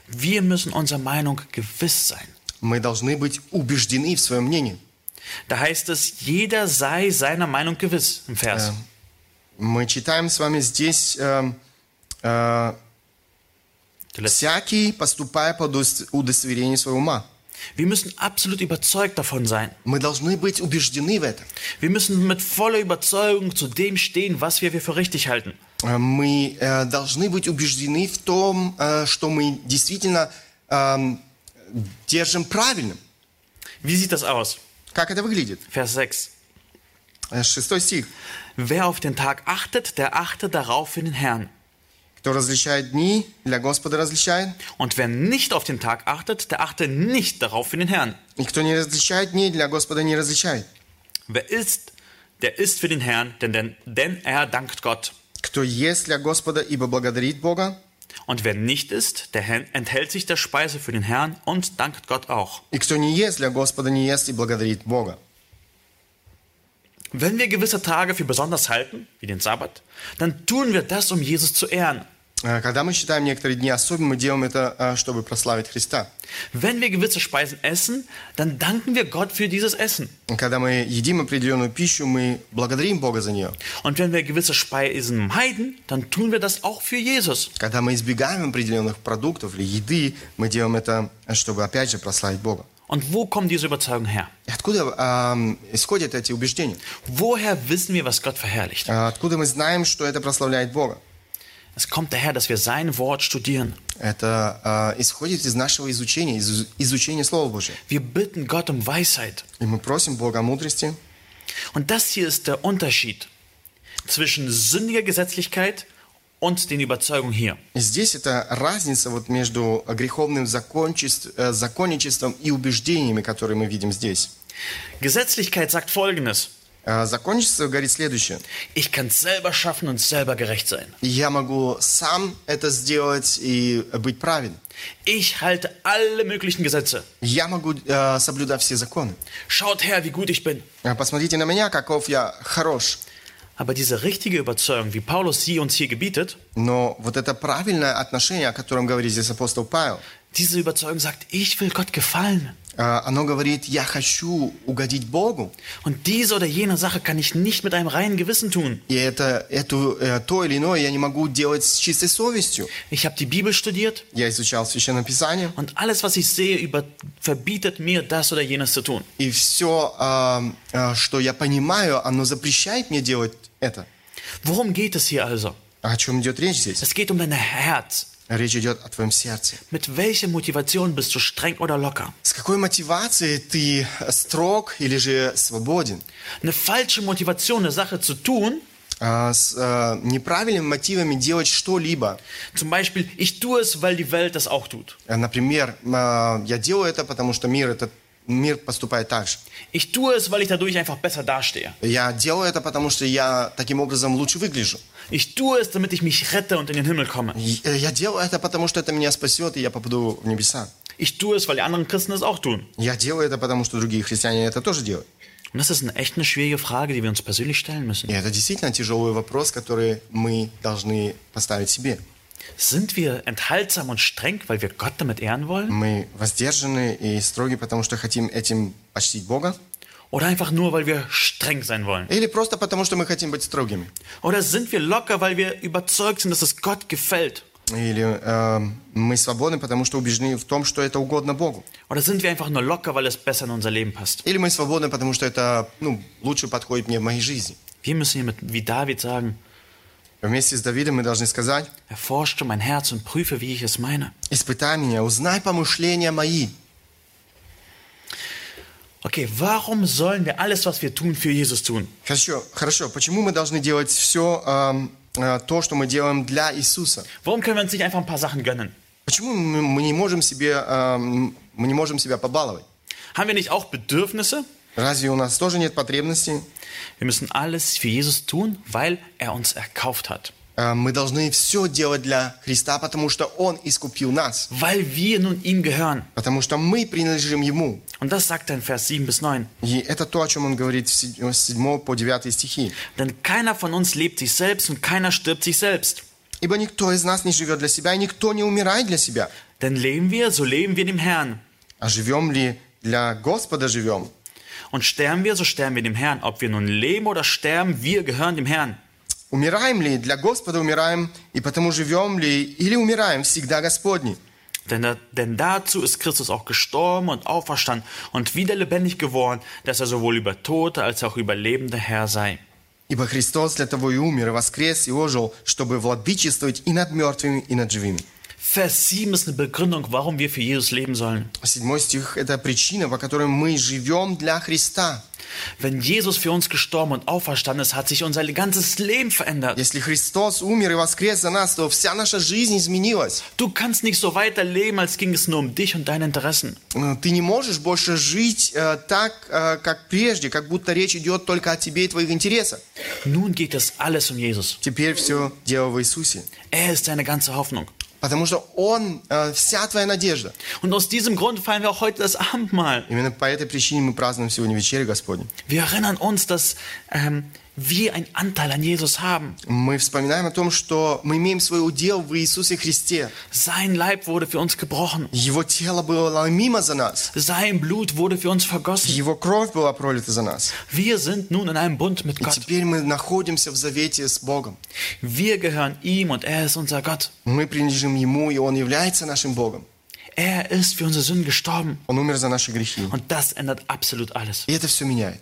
Wir müssen unserer Meinung gewiss sein. Мы должны быть убеждены в своем мнении. Da heißt es, jeder sei seiner Meinung gewiss im Vers. Мы читаем с вами здесь э, э, Der letzte- «всякий, поступая по удос- удостоверению своего ума». Wir müssen absolut überzeugt davon sein. Мы должны быть убеждены в этом. Wir müssen mit voller Überzeugung zu dem stehen, was wir für richtig halten. Э, Мы э, должны быть убеждены в том, э, что мы действительно эм, держим правильным. Wie sieht das aus? Как это выглядит? Vers 6. Э, Шестой стих. Wer auf den Tag achtet, der achte darauf für den Herrn. Кто различает дни, для Господа различает. Und wer nicht auf den Tag achtet, der achte nicht darauf für den Herrn. И кто не различает дни, для Господа не различает. Wer isst, der isst für den Herrn, denn, denn, denn er dankt Gott. Кто ест для Господа, ибо благодарит Бога. Und wer nicht isst, der hen- enthält sich der Speise für den Herrn und dankt Gott auch. И кто не ест для Господа, не ест и благодарит Бога. Wenn wir gewisse Tage für besonders halten, wie den Sabbat, dann tun wir das, um Jesus zu ehren. Э, Когда мы считаем некоторые дни особенными, мы делаем это, э, чтобы прославить Христа. Wenn wir gewisse Speisen essen, dann danken wir Gott für dieses Essen. Когда мы едим определенную пищу, мы благодарим Бога за нее. Und wenn wir gewisse Speisen meiden, dann tun wir das auch für Jesus. Когда мы избегаем определенных продуктов или еды, мы делаем это, э, чтобы опять же прославить Бога. Und wo kommt diese Überzeugung her? Откуда эм, исходят эти убеждения? Woher wissen wir, was Gott verherrlicht? Откуда мы знаем, что это прославляет Бога? Es kommt daher, dass wir sein Wort studieren. Это э, исходит из нашего изучения, из изучения Слова Божьего. Wir bitten Gott um Weisheit. И мы просим Бога о мудрости. Und das hier ist der Unterschied zwischen sündiger Gesetzlichkeit und den Überzeugungen hier. Здесь это разница вот между греховным э, законничеством и убеждениями, которые мы видим здесь. Gesetzlichkeit sagt Folgendes. Э, Законничество говорит следующее. Ich kann es selber schaffen und selber gerecht sein. Я могу сам это сделать и быть праведным. Ich halte alle möglichen Gesetze. Я могу э, соблюдать все законы. Schaut her, wie gut ich bin. Э, Посмотрите на меня, каков я хорош. Aber diese richtige Überzeugung, wie Paulus sie uns hier gebietet, Но вот это правильное отношение, о котором говорит здесь апостол Павел, diese Überzeugung sagt, ich will Gott gefallen. Э, оно говорит, я хочу угодить Богу. Und diese oder jene Sache kann ich nicht mit einem reinen Gewissen tun. И это, эту, э, то или иное я не могу делать с чистой совестью. Ich habe die Bibel studiert Я изучал Священное Писание, und alles, was ich sehe, über, verbietet mir das oder jenes zu tun. и все, что я понимаю, оно запрещает мне делать это. Worum geht es hier also? О чем идет речь здесь? Es geht um dein Herz. Речь идет о твоем сердце. Mit welcher Motivation bist du streng oder locker? С какой мотивацией ты строг или же свободен? Eine falsche Motivation, eine Sache zu tun, А, С э, неправильными мотивами делать что-либо. zum Beispiel, ich tue es, weil die Welt das auch tut. Э, Например, э, я делаю это, потому что мир, это, мир поступает так же. Ich tue es, weil ich dadurch einfach besser dastehe. Я делаю это, потому что я таким образом лучше выгляжу. Ich tue es, damit ich mich rette und in den Himmel komme. И, э, Я делаю это, потому что это меня спасет, и я попаду в небеса. Ich tue es, weil die anderen Christen es auch tun. Я делаю это, потому что другие христиане это тоже делают. Und das ist eine echt eine schwierige Frage, die wir uns persönlich stellen müssen. И это действительно тяжелый вопрос, который мы должны поставить себе. Sind wir enthaltsam und streng, weil wir Gott damit ehren wollen? Мы воздержаны и строги, потому что хотим этим почтить Бога? Oder einfach nur, weil wir streng sein wollen? Или просто потому, что мы хотим быть строгими? Oder sind wir locker, weil wir überzeugt sind, dass es Gott gefällt? Или э, мы свободны, потому что убеждены в том, что это угодно Богу? Oder sind wir einfach nur locker, weil es besser in unser Leben passt? Или мы свободны, потому что это ну, лучше подходит мне в моей жизни? Wir müssen hier mit, wie David sagen, Вместе с Давидом мы должны сказать, erforsche mein Herz und prüfe, wie ich es meine. испытай меня, узнай помышления мои. Okay, warum sollen wir alles, was wir tun, für Jesus tun? Хорошо, хорошо. Почему мы должны делать все то, что мы делаем для Иисуса? Warum können wir uns nicht einfach ein paar Sachen gönnen? Почему мы, мы не можем себе, эм, мы не можем себя побаловать? Haben wir nicht auch Bedürfnisse? Разве у нас тоже нет потребностей? Wir müssen alles für Jesus tun, weil er uns erkauft hat. Э, Мы должны все делать для Христа, потому что Он искупил нас, Weil wir nun ihm gehören. потому что мы принадлежим Ему. Und das sagt er in Vers 7 bis 9. И это то, о чем Он говорит с 7 по 9 стихи. Denn keiner von uns lebt sich selbst und keiner stirbt sich selbst. «Ибо никто из нас не живет для себя, и никто не умирает для себя. Denn leben wir, so leben wir dem Herrn. А живем ли для Господа живем? Und sterben wir, so sterben wir dem Herrn. Ob wir nun leben oder sterben, wir gehören dem Herrn. Умираем ли? Для Господа умираем, и потому живем ли? Или умираем? Всегда Господни». Denn, da, denn dazu ist Christus auch gestorben und auferstanden und wieder lebendig geworden, dass er sowohl über Tote als auch über Lebende Herr sei. Ибо Христос для того и умер, и воскрес, и ожил, чтобы владычествовать и над мертвыми, и над живыми. Vers 7 ist eine Begründung, warum wir für Jesus leben sollen. Седьмой стих – это причина, по которой мы живем для Христа. Wenn Jesus für uns gestorben und auferstanden ist, hat sich unser ganzes Leben verändert. Если Христос умер и воскрес за нас, то вся наша жизнь изменилась. Du kannst nicht so weiterleben, als ging es nur um dich und deine Interessen. Э, Ты не можешь больше жить э, так, э, как прежде, как будто речь идет только о тебе и твоих интересах. Nun geht es alles um Jesus. Теперь все дело в Иисусе. Er ist deine ganze Hoffnung. Потому что Он э, вся твоя надежда. Und aus diesem Grund feiern wir auch heute das Abendmahl. Именно по этой причине мы празднуем сегодня вечерю Господню. Wir erinnern uns, dass ähm, wir einen Anteil an Jesus haben. мы вспоминаем о том, что мы имеем свой удел в Иисусе Христе. Sein Leib wurde für uns gebrochen. Его тело было ломимо за нас. Sein Blut wurde für uns vergossen. Его кровь была пролита за нас. Wir sind nun in einem Bund mit И Gott. теперь мы находимся в завете с Богом. Wir gehören ihm und er ist unser Gott. Мы принадлежим Ему, и Он является нашим Богом. Er ist für unsere Sünden gestorben. Он умер за наши грехи. Und das ändert absolut alles. И это все меняет.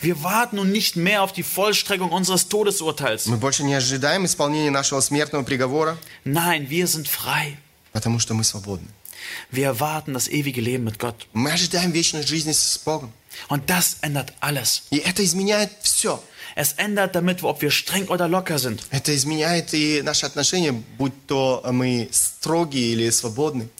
Wir warten nun nicht mehr auf die Vollstreckung unseres Todesurteils. Мы больше не ожидаем исполнения нашего смертного приговора, Nein, wir sind frei. потому что мы свободны. Wir erwarten das ewige Leben mit Gott. Мы ожидаем вечной жизни с Богом. Und das ändert alles. И это изменяет все. Es ändert damit, ob wir streng oder locker sind. Это изменяет и наши отношения, будь то мы строгие или свободны.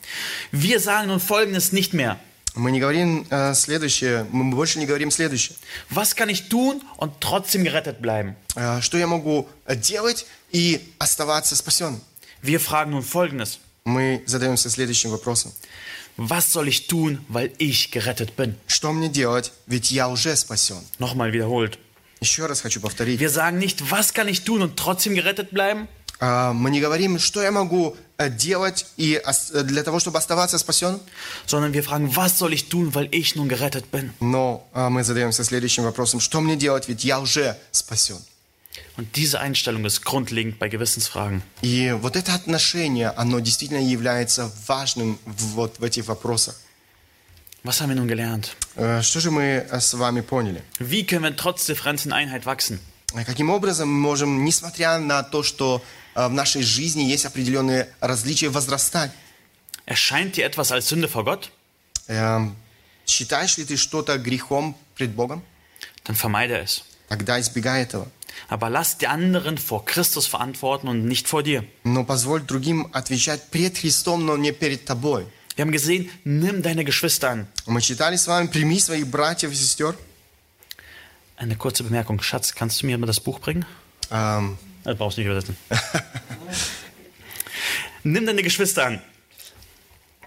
Wir sagen nun Folgendes nicht mehr. Мы не говорим э, следующее, мы больше не говорим следующее. Was kann ich tun und trotzdem gerettet bleiben? Э, что я могу э, делать и оставаться спасенным? Wir fragen nun Folgendes. Мы задаемся следующим вопросом. Was soll ich tun, weil ich gerettet bin? Что мне делать, ведь я уже спасен? Nochmal wiederholt. Еще раз хочу повторить. Wir sagen nicht, was kann ich tun und trotzdem gerettet bleiben? А, Мы не говорим, что я могу делать и э, для того, чтобы оставаться Sondern wir fragen, was soll ich tun, weil ich nun gerettet bin? но а, мы задаемся следующим вопросом. Что мне делать, ведь я уже спасен? Und diese Einstellung ist grundlegend bei Gewissensfragen. И вот это отношение, оно действительно является важным вот в этих вопросах. Was haben wir nun gelernt? Э, Что же мы э, с вами поняли? Wie können wir trotz Differenzen in Einheit wachsen? Э, Каким образом мы можем, несмотря на то, что э, в нашей жизни есть определенные различия, возрастать? Erscheint dir etwas als Sünde vor Gott? Эм, Считаешь ли ты что-то грехом пред Богом? Dann vermeide es. Тогда избегай этого. Aber lass die anderen vor Christus verantworten und nicht vor dir. Но позволь другим отвечать пред Христом, но не перед тобой. Wir haben gesehen, nimm deine Geschwister an. Мы читали с вами, прими своих братьев и сестер. Eine kurze Bemerkung. Schatz, kannst du mir mal das Buch bringen? Эм, Das brauchst du nicht übersetzen. nimm deine Geschwister an.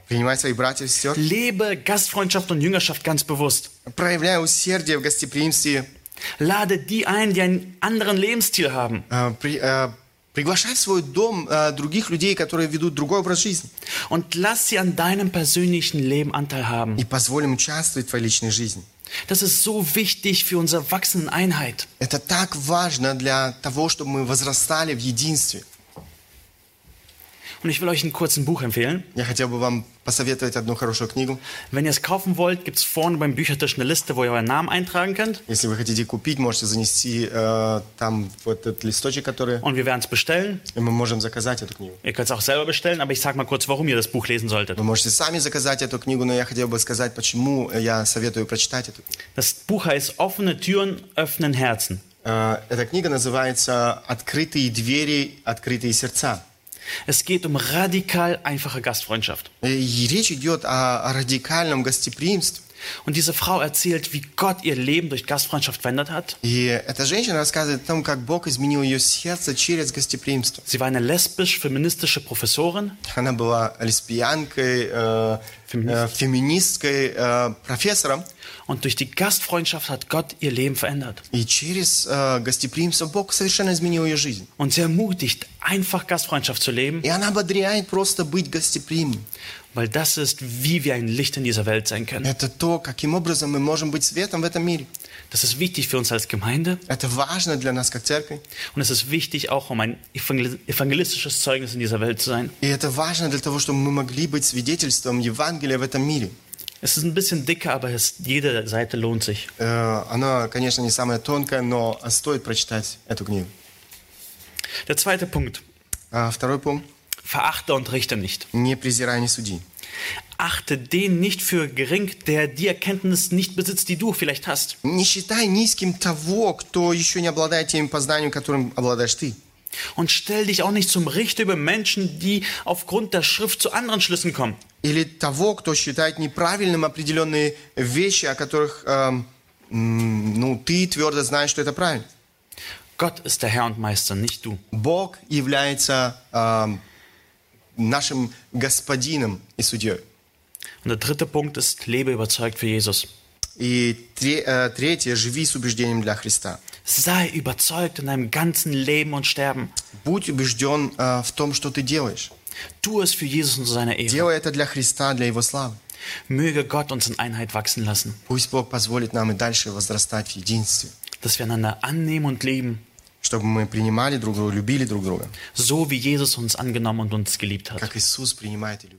принимай своих братьев и сестер. Lebe Gastfreundschaft und Jüngerschaft ganz bewusst. Проявляй усердие в гостеприимстве. Lade die ein, die einen anderen Lebensstil haben. Э, при- э, приглашай в свой дом э, других людей, которые ведут другой образ жизни. Und lass sie an deinem persönlichen Leben Anteil haben. И позволь им участвовать в твоей личной жизни. Das ist so wichtig für unsere wachsende Einheit. Это так важно для того, чтобы мы возрастали в единстве. Und ich will euch einen kurzen Buch empfehlen. Я хотел бы вам посоветовать одну хорошую книгу. Wenn ihr es kaufen wollt, gibt es vorne beim Büchertisch eine Liste, wo ihr euren Namen eintragen könnt. Если вы хотите купить, можете занести э, там вот этот листочек, который... Und wir werden es bestellen. И мы можем заказать эту книгу. Ihr könnt es auch selber bestellen, aber ich sage mal kurz, warum ihr das Buch lesen solltet. Вы можете сами заказать эту книгу, но я хотел бы сказать, почему я советую прочитать эту книгу. Das Buch heißt Offene Türen öffnen Herzen. Э, Эта книга называется «Открытые двери, открытые сердца». Es geht um radikal einfache Gastfreundschaft. И речь идет о, о радикальном гостеприимстве. Und diese Frau erzählt, wie Gott ihr Leben durch Gastfreundschaft verändert hat. И эта женщина рассказывает о том, как Бог изменил ее сердце через гостеприимство. Sie war eine lesbisch-feministische Professorin Она была лесбиянкой, э, э, феминисткой, э, профессором. und durch die Gastfreundschaft hat Gott ihr Leben verändert. И через э, гостеприимство Бог совершенно изменил ее жизнь. Und sie ermutigt, einfach Gastfreundschaft zu leben, И она ободряет просто быть гостеприимным. weil das ist, wie wir ein Licht in dieser Welt sein können. Это то, каким образом мы можем быть светом в этом мире. Das ist wichtig für uns als Gemeinde Это важно для нас как церкви. und es ist wichtig auch, um ein evangel- evangelistisches Zeugnis in dieser Welt zu sein. И это важно для того, чтобы мы могли быть свидетельством Евангелия в этом мире. Es ist ein bisschen dicker, aber es, jede Seite lohnt sich. Э, Она, конечно, не самая тонкая, но стоит прочитать эту книгу. Der zweite Punkt. А второй пункт. Verachte und richte nicht. Не презирай, не суди. Achte den nicht für gering, der die Erkenntnis nicht besitzt, die du vielleicht hast. Не считай низким того, кто еще не обладает тем познанием, которым обладаешь ты. Und stell dich auch nicht zum Richter über Menschen, die aufgrund der Schrift zu anderen Schlüssen kommen. Или того, кто считает неправильным определенные вещи, о которых м, ну, ты твердо знаешь, что это правильно. Gott ist der Herr und Meister, nicht du. Бог является эм, нашим господином и судьей. Und der dritte Punkt ist, lebe überzeugt für Jesus. И тре- э, третье, живи с убеждением для Христа. Sei überzeugt in deinem ganzen Leben und Sterben. Будь убежден э, в том, что ты делаешь. Tu es für Jesus und zu seiner Ehre. Делай это для Христа, для Его славы. Möge Gott uns in Einheit wachsen lassen, Пусть Бог позволит нам и дальше возрастать в единстве, dass wir einander annehmen und lieben, чтобы мы принимали друг друга, любили друг друга, so wie Jesus uns angenommen und uns geliebt hat. как Иисус принимает и любит нас.